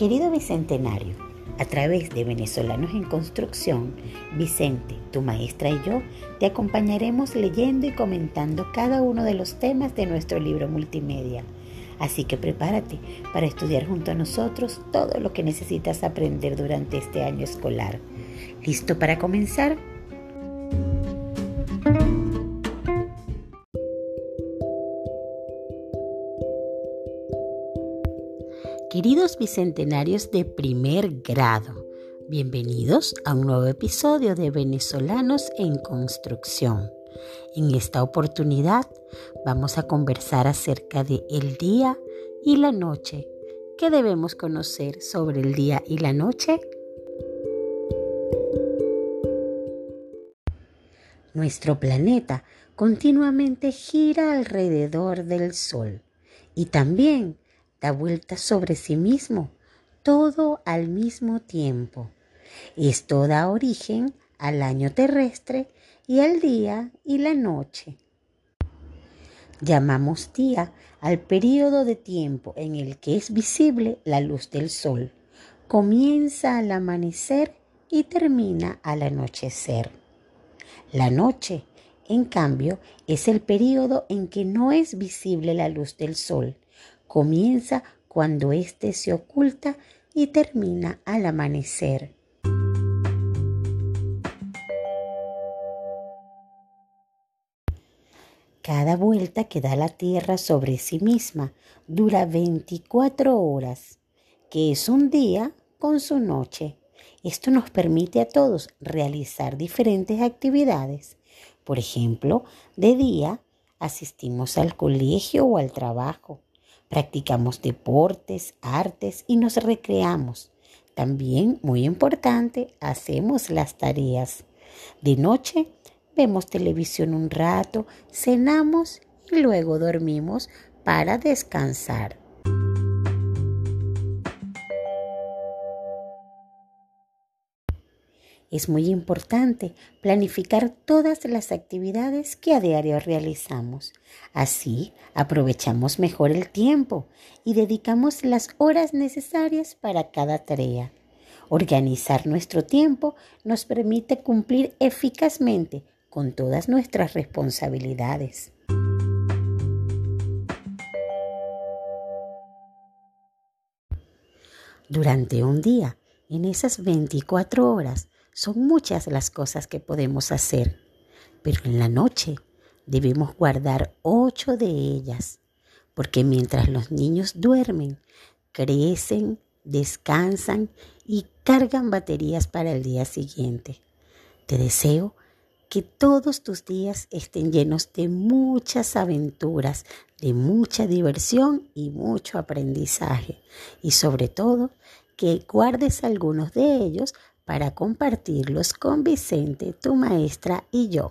Querido Bicentenario, a través de Venezolanos en Construcción, Vicente, tu maestra y yo te acompañaremos leyendo y comentando cada uno de los temas de nuestro libro multimedia. Así que prepárate para estudiar junto a nosotros todo lo que necesitas aprender durante este año escolar. ¿Listo para comenzar? Queridos bicentenarios de primer grado, bienvenidos a un nuevo episodio de Venezolanos en Construcción. En esta oportunidad vamos a conversar acerca de el día y la noche. ¿Qué debemos conocer sobre el día y la noche? Nuestro planeta continuamente gira alrededor del Sol y también da vuelta sobre sí mismo, todo al mismo tiempo. Esto da origen al año terrestre y al día y la noche. Llamamos día al periodo de tiempo en el que es visible la luz del sol. Comienza al amanecer y termina al anochecer. La noche, en cambio, es el periodo en que no es visible la luz del sol comienza cuando éste se oculta y termina al amanecer. Cada vuelta que da la Tierra sobre sí misma dura 24 horas, que es un día con su noche. Esto nos permite a todos realizar diferentes actividades. Por ejemplo, de día asistimos al colegio o al trabajo practicamos deportes, artes y nos recreamos. También, muy importante, hacemos las tareas. De noche vemos televisión un rato, cenamos y luego dormimos para descansar. Es muy importante planificar todas las actividades que a diario realizamos. Así aprovechamos mejor el tiempo y dedicamos las horas necesarias para cada tarea. Organizar nuestro tiempo nos permite cumplir eficazmente con todas nuestras responsabilidades. Durante un día, en esas 24 horas, son muchas las cosas que podemos hacer, pero en la noche debemos guardar ocho de ellas, porque mientras los niños duermen, crecen, descansan y cargan baterías para el día siguiente. Te deseo que todos tus días estén llenos de muchas aventuras, de mucha diversión y mucho aprendizaje. Y sobre todo, que guardes algunos de ellos para compartirlos con Vicente, tu maestra y yo.